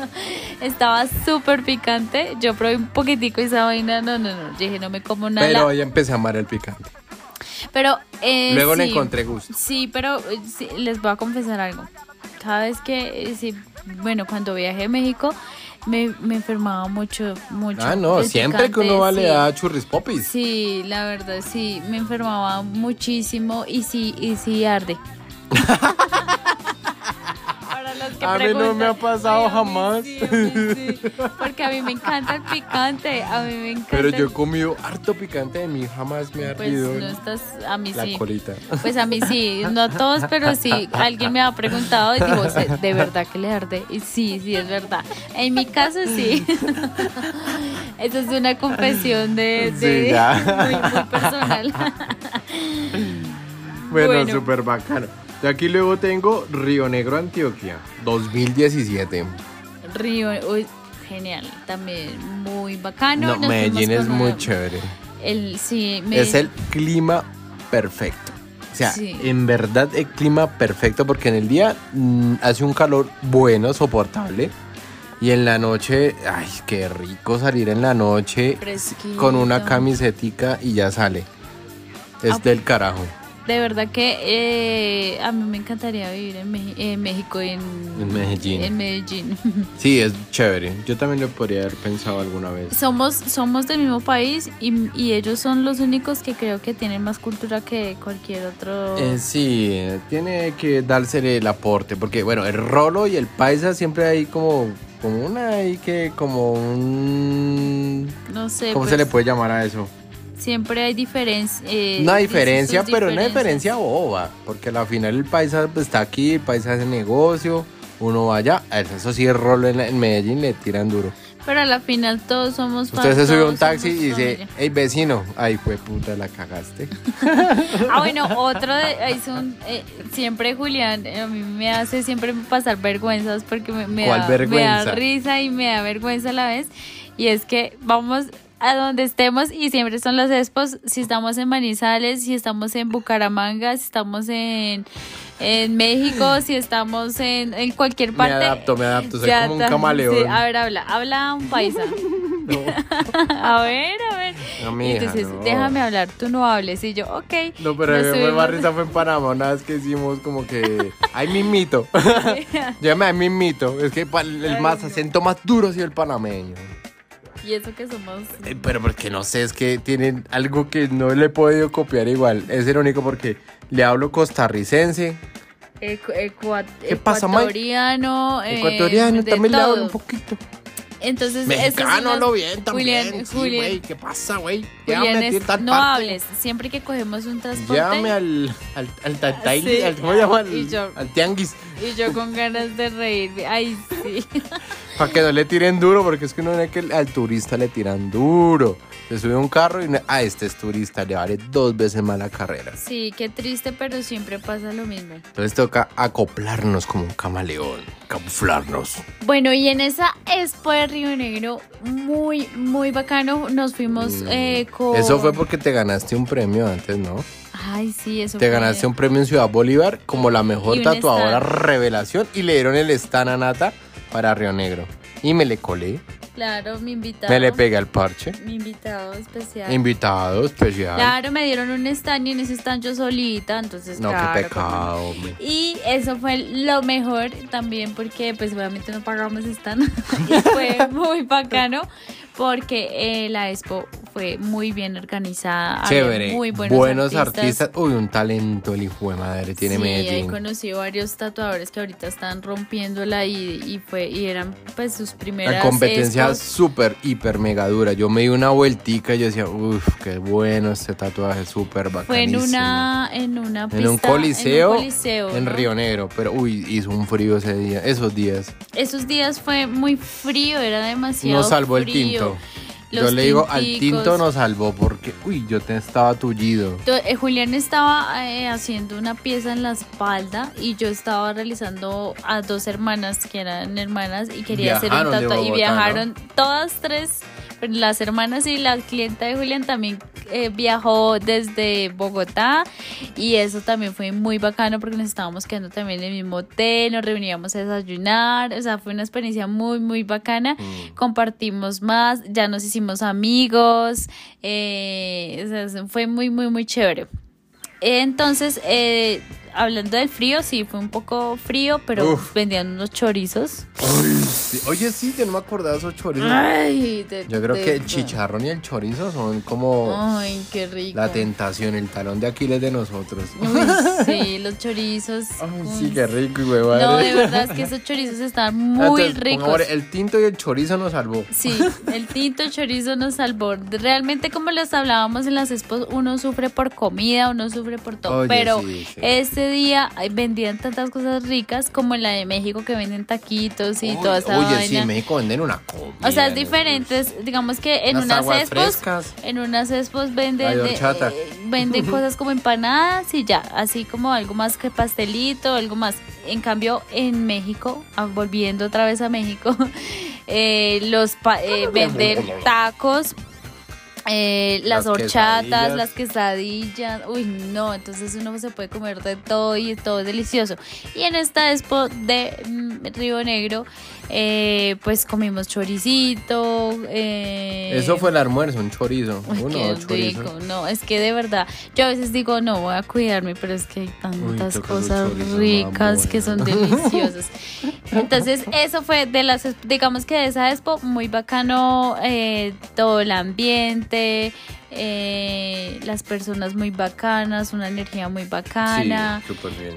Estaba súper picante. Yo probé un poquitico esa vaina, no, no, no. Yo dije, no me como nada. Pero ahí empecé a amar el picante. Pero eh, Luego le encontré gusto. Sí, pero eh, sí, les voy a confesar algo. Cada vez que, eh, sí, bueno, cuando viajé a México, me, me enfermaba mucho, mucho. Ah, no, siempre que picante, uno va le sí. da churris popis. Sí, la verdad, sí, me enfermaba muchísimo y sí, y sí arde. Para los que A mí no me ha pasado jamás. sí, sí, porque a mí me encanta el picante, a mí me encanta. Pero yo he comido harto picante, a mí jamás me ha Pues ardido no estás, a mí la sí. colita. Pues a mí sí, no a todos, pero sí, alguien me ha preguntado y digo, "¿Se- ¿de verdad que le arde? Y sí, sí, es verdad. En mi caso sí. Esa es una confesión de, de- Sí, ya. Muy, muy personal. Bueno, Bueno. súper bacano. De aquí luego tengo Río Negro, Antioquia, 2017. Río, uy, genial, también muy bacano. No, Nos Medellín es muy chévere. El, sí, Es el clima perfecto. O sea, Sí. en verdad el clima perfecto porque en el día mm, hace un calor bueno, soportable. Y en la noche, ay, qué rico salir en la noche Fresquito. con una camisetica y ya sale. Es Ah. del carajo. De verdad que eh, a mí me encantaría vivir en, en México, en, En Medellín. En Medellín. Sí, es chévere. Yo también lo podría haber pensado alguna vez. somos, somos del mismo país y, y ellos son los únicos que creo que tienen más cultura que cualquier otro. Eh, sí, eh, tiene que darse el aporte, porque bueno, el rolo y el paisa siempre hay como, como una ahí que como un... no sé. ¿Cómo se pues, le puede llamar a eso? Siempre hay diferencia. Una diferencia, pero una diferencia boba, porque al final el paisa está aquí, el paisa hace negocio, uno va allá, eso sí es rolo en, en Medellín, le tiran duro. Pero a la final todos somos Usted se subió a un taxi y dice, familia. hey vecino, ay fue puta, la cagaste. Ah, bueno, otro de, es un, eh, siempre Julián, eh, a mí me hace siempre pasar vergüenzas porque me, da risa y me da vergüenza a la vez. Y es que vamos a donde estemos y siempre son las expos, si estamos en Manizales, si estamos en Bucaramanga, si estamos en, en México, si estamos en, en cualquier Me parte. adapto, me adapto, soy como un camaleón. Sí, a ver, habla, habla un paisa. a ver, a ver. No, Y mija, entonces, no. déjame hablar, tú no hables. Y yo, ok. No, pero me fue más risa fue en Panamá, una vez que hicimos como que, ay mimito. Llámame ay mimito, es que el más acento más duro ha sido el panameño. Y eso que somos. Eh, Pero porque no sé, es que tienen algo que no le he podido copiar igual. Es el único porque le hablo costarricense, ecu- ¿Qué pasa, Mike? ecuatoriano. eh, ecuatoriano, también le hablo un poquito. Entonces, Mexicano las- lo bien también. Julián, sí, Julián, güey, ¿qué pasa, güey? Es- no parte. hables. Siempre que cogemos un transporte. Llévame al, al, al, tatail- Sí, al- ¿cómo se llama? Al, y yo- al tianguis. Y yo con ganas de reírme. Ay, sí. Para que no le tiren duro, porque es que uno ve que al turista le tiran duro. Se sube a un carro y, no- ah, este es turista, le vale dos veces más la carrera. Sí, qué triste, pero siempre pasa lo mismo. Entonces toca acoplarnos como un camaleón, camuflarnos. Bueno, y en esa Expo de Río Negro, muy, muy bacano, nos fuimos eh, con... Mm. Eso fue porque te ganaste un premio antes, ¿no? Ay, sí, eso Te fue- ganaste un premio en Ciudad Bolívar como la mejor tatuadora stand. revelación y le dieron el stand a Nata para Río Negro. Y me le colé, Claro, mi invitado. me le pegué al parche. Mi invitado especial. Invitado especial. Claro, me dieron un stand y en ese stand yo solita, entonces no, claro, qué pecado. Y eso fue lo mejor también porque pues obviamente no pagamos stand y fue muy bacano porque eh, la expo fue muy bien organizada. había Chévere. Muy buenos, buenos artistas. Uy, un talento el hijo de madre tiene sí, ahí Medellín. conocí varios tatuadores que ahorita están rompiéndola y, y fue y eran pues sus primeras La competencia súper, hiper, mega dura. Yo me di una vueltica y yo decía, uff, qué bueno este tatuaje, súper bacán. Fue en una en una En un coliseo, en, un coliseo, en ¿no? Río Negro, pero uy, hizo un frío ese día, esos días. Esos días fue muy frío, era demasiado Nos salvó el frío. tinto. Yo Los le digo, al tinticos. tinto nos salvó porque, uy, yo te estaba tullido. To- eh, Julián estaba eh, haciendo una pieza en la espalda y yo estaba realizando a dos hermanas que eran hermanas y quería hacer un Viajaron tatuaje y viajaron todas tres, pero las hermanas y la clienta de Julián también eh, viajó desde Bogotá y eso también fue muy bacano porque nos estábamos quedando también en el mismo hotel, nos reuníamos a desayunar, o sea, fue una experiencia muy, muy bacana. Mm. Compartimos más, ya nos hicimos amigos, eh, fue muy, muy, muy chévere. Entonces, eh, hablando del frío, sí, fue un poco frío, pero Uf. vendían unos chorizos. Sí, Oye, sí, yo no me acordaba de esos chorizos. Ay, de- Yo creo de- que el chicharrón y el chorizo son como Ay, qué rico. la tentación, el talón de Aquiles de nosotros. Uy, sí, los chorizos. Ay, uy, sí, qué rico, güey. madre. No, de verdad es que esos chorizos están muy Entonces, ricos. pongamos, el tinto y el chorizo nos salvó. Sí, el tinto chorizo nos salvó. Realmente, como les hablábamos en las expos, uno sufre por comida, uno sufre por todo. Oye, pero sí, sí. Ese día vendían tantas cosas ricas como en la de México que venden taquitos y Oye, toda esa Oye, sí, en México venden una comida. o sea, es diferente. es- Digamos que en Unas unas aguas expos, frescas. en unas expos venden, de- eh, venden cosas como empanadas y ya, así como algo más que pastelito, algo más. En cambio, en México, ah, volviendo otra vez a México, eh, los pa- eh, venden tacos. Eh, las, Las horchatas, quesadillas. las quesadillas, uy no, entonces uno se puede comer de todo y todo es delicioso. Y en esta expo de mm, Río Negro, eh, pues comimos choricito. eh, Eso fue el almuerzo, un chorizo. Uy, Uno, chorizo. rico. No, es que de verdad, yo a veces digo, no, voy a cuidarme, pero es que hay tantas cosas chorizo, ricas que son deliciosas. Entonces, eso fue de las, digamos que de esa expo, muy bacano, eh, todo el ambiente, eh, las personas muy bacanas, una energía muy bacana. Sí, súper bien.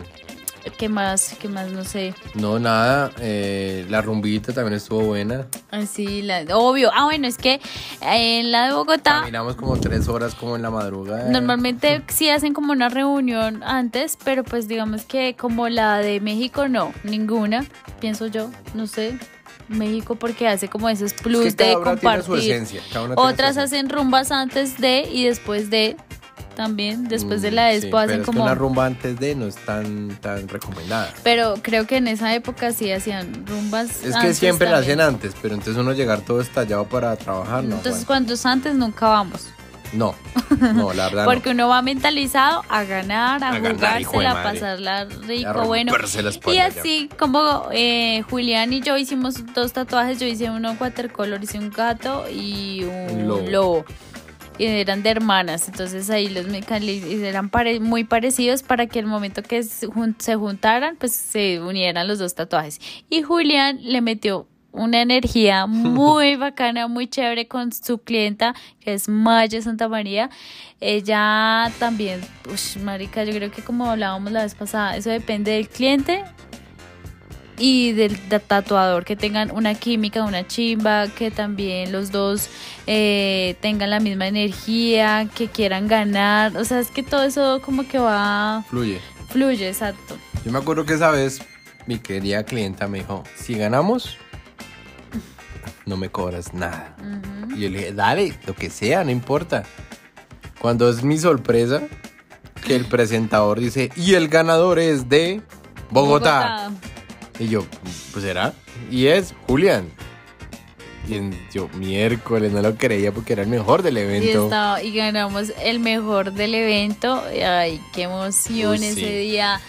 ¿Qué más? ¿Qué más? No sé. No, nada. eh, la rumbita también estuvo buena. Así, la, obvio. Ah, bueno, es que eh, en la de Bogotá. Caminamos como tres horas como en la madrugada. Normalmente sí hacen como una reunión antes, pero pues digamos que como la de México no, ninguna, pienso yo, no sé. México porque hace como esos Es plus que cada de compartir. Otras hacen rumbas antes de y después de también, después de la Mm, sí, expo hacen pero es que una rumba antes de no es tan, tan recomendada. Pero creo que en esa época sí hacían rumbas. Es que antes siempre la hacen antes, pero entonces uno llegar todo estallado para trabajar, no. Entonces, aguanta. cuantos antes nunca vamos. No, no, la verdad Porque uno va mentalizado a ganar, a, A jugársela, a pasarla rico, A bueno. Y ya. así como eh, Julián y yo hicimos dos tatuajes, yo hice uno watercolor, hice un gato y un lobo. lobo. Y eran de hermanas, entonces ahí los eran pare- muy parecidos para que el momento que se juntaran, pues se unieran los dos tatuajes. Y Julián le metió una energía muy bacana, muy chévere con su clienta, que es Maya Santa María. Ella también, ush, marica, yo creo que como hablábamos la vez pasada, eso depende del cliente y del tatuador, que tengan una química, una chimba, que también los dos eh, tengan la misma energía, que quieran ganar. O sea, es que todo eso como que va, Fluye. fluye, exacto. Yo me acuerdo que esa vez mi querida clienta me dijo, si ganamos, no me cobras nada. Y yo le dije, dale, lo que sea, no importa. Cuando es mi sorpresa, que el presentador dice, y el ganador es de Bogotá. Y yo, pues será. Y es Julián. Y en- yo, miércoles, no lo creía porque era el mejor del Y, evento. estaba- y ganamos el mejor del evento. Ay, qué emoción Uy, sí. ese día.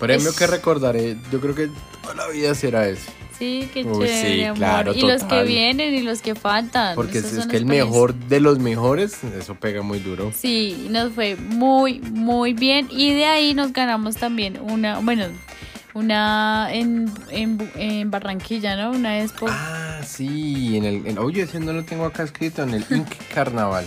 Premio es- que recordaré, yo creo que toda la vida será ese. Sí, qué Uy, chévere, sí, amor. claro, y los que total. vienen y los que faltan. Porque Esas es, que el mejor de los mejores, eso pega muy duro. Sí, nos fue muy, muy bien. Y de ahí nos ganamos también una, bueno, una en, en, en Barranquilla, ¿no? Una expo. Ah, sí, en el. En, oye, ese no lo tengo acá escrito, en el Inc. Carnaval.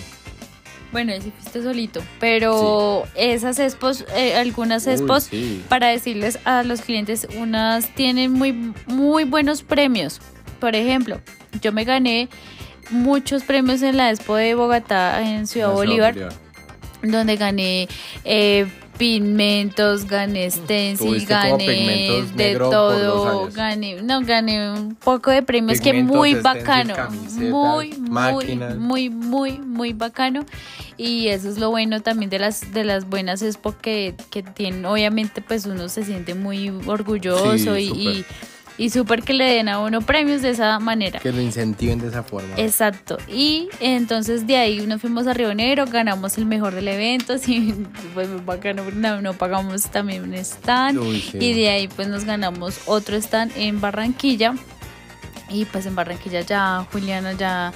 Bueno, ese fuiste solito. Pero esas expos, eh, algunas Uy, expos, sí. para decirles a los clientes, unas tienen muy, muy buenos premios. Por ejemplo, yo me gané muchos premios en la expo de Bogotá, en Ciudad La Bolívar. donde gané eh, pigmentos, gané stencil, gané de todo, gané, no, gané un poco de premios que muy bacano, muy, muy, máquinas. muy, muy, muy bacano y eso es lo bueno también de las de las buenas expo que, que tienen, obviamente pues uno se siente muy orgulloso Sí, y. y, súper que le den a uno premios de esa manera. Que lo incentiven de esa forma. Exacto. Y entonces de ahí nos fuimos a Río Negro, ganamos el mejor del evento, sí, pues bacano, no, no pagamos también un stand. Uy, sí. Y de ahí pues nos ganamos otro stand en Barranquilla. Y pues en Barranquilla ya Juliana ya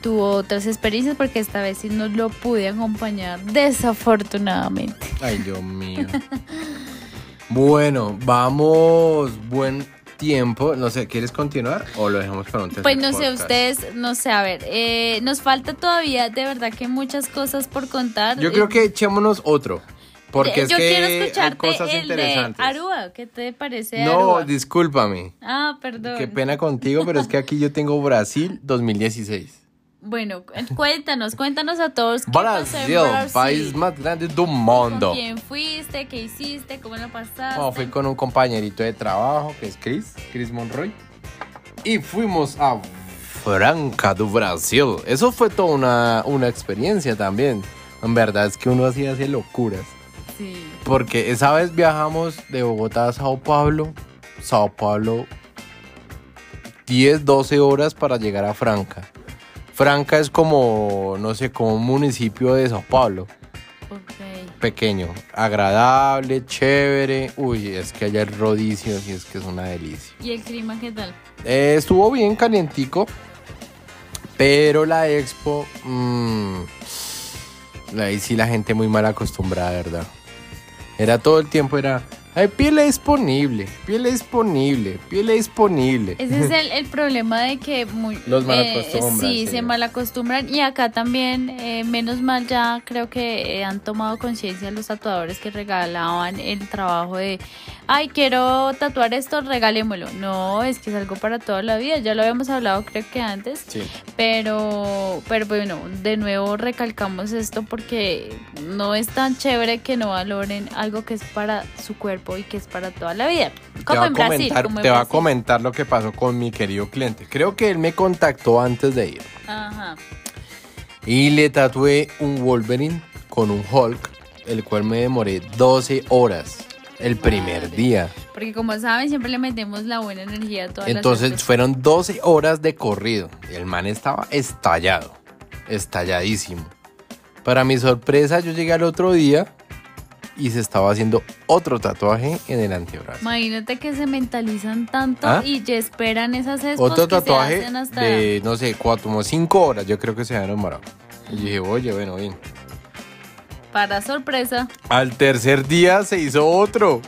tuvo otras experiencias porque esta vez sí no lo pude acompañar desafortunadamente. Ay, Dios mío. bueno, vamos. Buen tiempo. No sé, ¿quieres continuar o lo dejamos para un tercer Pues no sé, ustedes, no sé, a ver, eh, nos falta todavía de verdad que muchas cosas por contar. Yo creo que echémonos otro. Porque Eh, es yo que quiero hay escucharte cosas el interesantes. de Aruba. ¿Qué te parece no, Aruba? discúlpame. Ah, perdón. Qué pena contigo, pero es que aquí yo tengo Brasil 2016. Bueno, cu- cuéntanos, cuéntanos a todos. ¿qué pasó en Brasil, país más grande del mundo. ¿Con quién fuiste? ¿Qué hiciste? ¿Cómo lo pasaste? Fui con un compañerito de trabajo que es Chris, Chris Monroy. Y fuimos a Franca do Brasil. Eso fue toda una, una experiencia también. En verdad es que uno así hace locuras. Sí. Porque esa vez viajamos de Bogotá a Sao Paulo. Sao Paulo, 10, 12 horas para llegar a Franca. Franca es como, no sé, como un municipio de Sao Paulo. Pequeño, agradable, chévere. Uy, es que allá hay rodicios y es que es una delicia. ¿Y el clima qué tal? Eh, estuvo bien calientico, pero la expo, mmm, ahí sí la gente muy mal acostumbrada, ¿verdad? Era todo el tiempo, era, hay piel disponible, piel disponible, piel disponible. Ese es el, el problema de que muy, Los eh, malacostumbran, sí, sí. se malacostumbran y acá también, eh, menos mal ya creo que eh, han tomado conciencia los tatuadores que regalaban el trabajo de ay, quiero tatuar esto, regálemoslo. No, es que es algo para toda la vida. Ya lo habíamos hablado, creo que antes. Sí. Pero, pero bueno, de nuevo recalcamos esto porque no es tan chévere que no valoren algo que es para su cuerpo y que es para toda la vida. Te Como en Brasil. comentar, como en te va a Brasil. comentar lo que pasó con mi querido cliente. Creo que él me contactó antes de ir. Ajá. Y le tatué un Wolverine con un Hulk, el cual me demoré 12 horas el primer Madre. día. Porque como saben, siempre le metemos la buena energía a todas Entonces fueron 12 horas de corrido. El man estaba estallado, estalladísimo. Para mi sorpresa, yo llegué al otro día y se estaba haciendo otro tatuaje en el antebrazo. Imagínate que se mentalizan tanto ¿Ah? y ya esperan esas expos Otro que se tatuaje hacen hasta... de, no sé, cuatro, como 5 horas, yo creo que se habían demorado. Y dije, oye, bueno, bien. Para sorpresa. Al tercer día se hizo otro.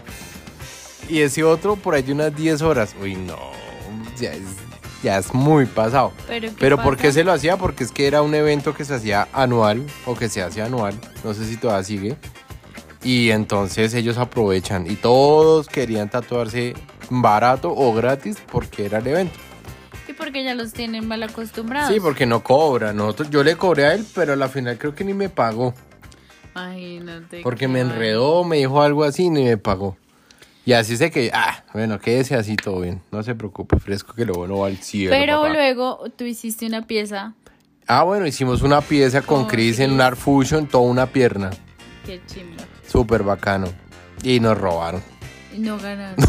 Y ese otro por ahí unas 10 horas. Uy, no, ya es, ya es muy pasado. Pero, ¿qué Pero ¿por qué se lo hacía? Porque es que era un evento que se hacía anual o que se hace anual. No sé si todavía sigue. Y entonces ellos aprovechan y todos querían tatuarse barato o gratis porque era el evento. Y porque ya los tienen mal acostumbrados. Sí, porque no cobra. Nosotros, yo le cobré a él, pero a la final creo que ni me pagó. Imagínate. Porque qué me mal. enredó, me dijo algo así y ni me pagó. Y así sé que, ah, bueno, quédese así todo bien. No se preocupe, fresco que lo bueno va al cielo. Pero papá. luego tú hiciste una pieza. Ah, bueno, hicimos una pieza con Chris en un Art Fusion, toda una pierna. Qué chimba. Súper bacano. Y nos robaron. No ganaron.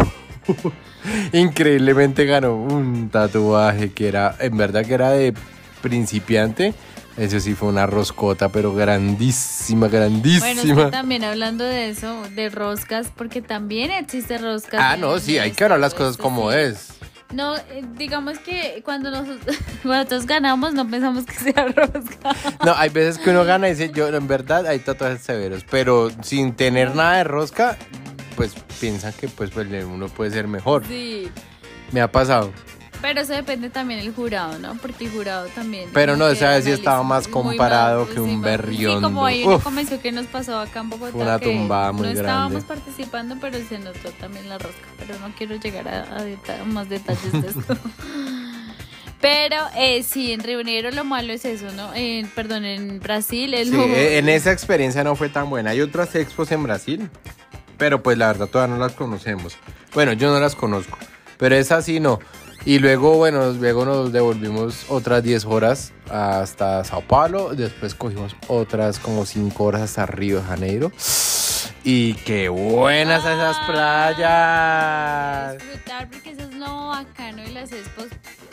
Increíblemente ganó un tatuaje que era, en verdad que era de principiante. Eso sí fue una roscota, pero grandísima, Bueno, es grandísima. que también hablando de eso, de roscas, porque también existe roscas. ah, no, sí, hay que hablar las cosas como sí. es. No, eh, digamos que cuando nosotros, cuando nosotros ganamos no pensamos que sea rosca. No, hay veces que uno gana y dice, yo, en verdad hay tatuajes severos, pero sin tener nada de rosca, pues piensan que pues, pues, uno puede ser mejor. Sí, Me ha pasado. Pero eso depende también del jurado, ¿no? Porque el jurado también. Pero no, esa vez sí estaba más comparado mal, que un sí, más- berriondo. Sí, como hay una convención que nos pasó acá en Bogotá. Una que tumbada muy No grande. estábamos participando, pero se notó también la rosca. Pero no quiero llegar a, a deta- más detalles de esto. Pero eh, sí, en Río Negro lo malo es eso, ¿no? En- perdón, en Brasil es Sí, lo- eh, en esa experiencia no fue tan buena. Hay otras expos en Brasil, pero pues la verdad todavía no las conocemos. Bueno, yo no las conozco, pero esa sí no. Y luego, bueno, luego nos devolvimos otras 10 horas hasta Sao Paulo. Después cogimos otras como 5 horas hasta Río de Janeiro. Y qué buenas esas playas. disfrutar porque eso es lo bacano de las expos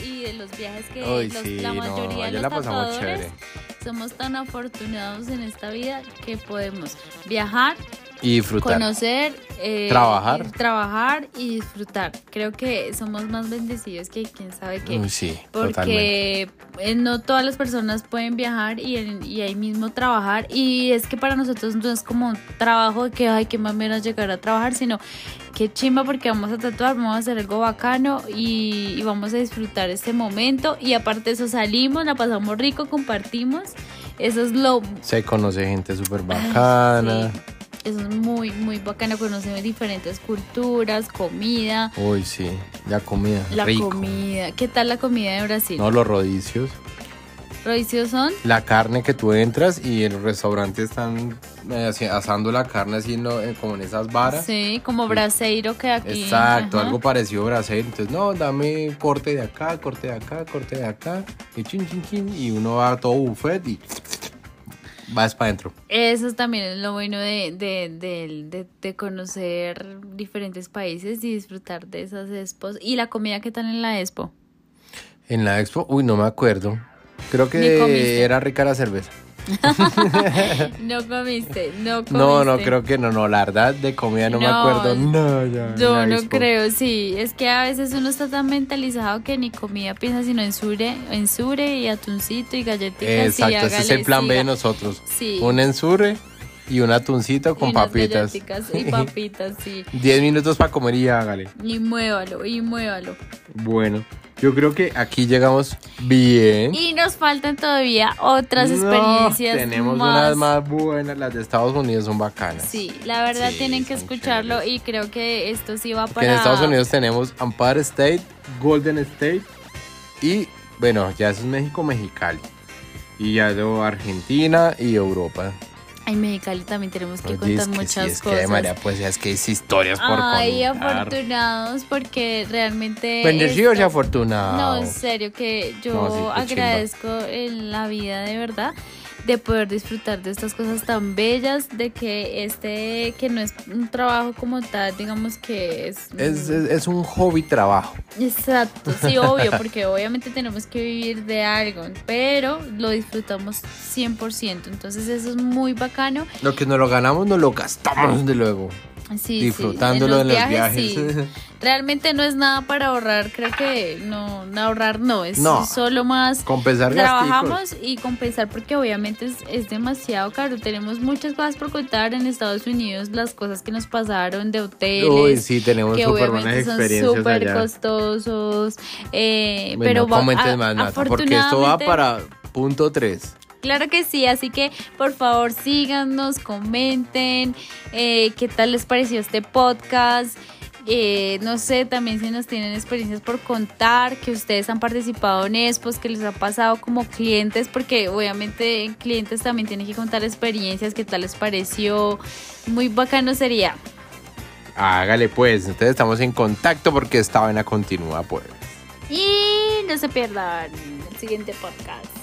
y de los viajes que Uy, los- sí, la no, mayoría de allá los la somos tan afortunados en esta vida que podemos viajar, Y disfrutar. conocer, eh, Trabajar. y- trabajar y disfrutar. Creo que somos más bendecidos que quién sabe qué. Sí. Porque eh, no todas las personas pueden viajar y, ahí mismo trabajar. Y es que para nosotros no es como un trabajo de que, ay, qué mamera llegar a trabajar, sino que chimba porque vamos a tatuar, vamos a hacer algo bacano y, y vamos a disfrutar este momento. Y aparte de eso salimos, la pasamos rico, compartimos. Eso es lo... Se conoce gente súper bacana. Sí, eso es muy, muy bacano. Conocemos diferentes culturas, comida. Uy, sí, ya comida. La rico. comida. ¿Qué tal la comida de Brasil? No, los rodicios. Rodicios son La carne que tú entras y en el restaurante están eh, asando la carne así en lo- en- como en esas varas. Sí, como braseiro que aquí. Exacto, ajá. algo parecido a brasero. Entonces, no, dame corte de acá, corte de acá, corte de acá. Y chin, chin, chin. Y uno va a todo buffet y vas para adentro. Eso también es lo bueno de, de, de- de- conocer diferentes países y disfrutar de esas expos. ¿Y la comida que tal en la expo? En la expo, uy, no me acuerdo. Creo que era rica la cerveza. No comiste, no comiste. No, no, creo que no, no, la verdad de comida no, me No, acuerdo. No, ya. en Yo no creo, sí. Es que a veces uno está tan mentalizado que ni comida piensa, sino en sure, en sure y atuncito y galletitas. y Exacto, ese es el plan B de nosotros. Sí. Un ensure y un atuncito Y con unas papitas. Y papitas, sí. 10 minutos para comer y hágale. Y muévalo, y muévalo. Bueno, Yo creo que aquí llegamos bien. Y nos faltan todavía otras No, experiencias tenemos más. unas más buenas, las de Estados Unidos son bacanas. Sí, la verdad Sí, tienen que escucharlo chéveres. y creo que esto sí va para... en Estados Unidos tenemos Empire State, Golden State y, bueno, ya eso es México, Mexicali. Y ya luego Argentina y Europa. En Mexicali también tenemos que Oye, contar es que muchas sí, es cosas. que María, pues es que es historias por Ay, contar. afortunados porque realmente... Bendecidos y afortunados. No, en serio que yo No, sí, agradezco en la vida de verdad de poder disfrutar de estas cosas tan bellas, de que este, que no es un trabajo como tal, digamos que es... Es, es- es un hobby trabajo. Exacto, sí, obvio, porque obviamente tenemos que vivir de algo, pero lo disfrutamos 100%, entonces eso es muy bacano. Lo que nos lo ganamos, nos lo gastamos de luego. Sí, sí, disfrutándolo en los viajes. sí. Realmente no es nada para ahorrar, creo que no, no ahorrar no, es No. solo más Compensar gasticos. trabajamos y compensar porque obviamente es, es demasiado caro. Tenemos muchas cosas por contar en Estados Unidos, las cosas que nos pasaron de hoteles. Uy, sí, tenemos que buenas obviamente son súper costosos, eh, Bueno, pero va- comentes a- más, Nata, porque esto va para punto 3. Claro que sí, así que por favor síganos, comenten eh, qué tal les pareció este podcast. Eh, no sé, también si nos tienen experiencias por contar, que ustedes han participado en expos, que les ha pasado como clientes, porque obviamente clientes también tienen que contar experiencias, qué tal les pareció. Muy bacano sería. Hágale pues, entonces estamos en contacto porque esta vaina continúa pues. Y no se pierdan el siguiente podcast.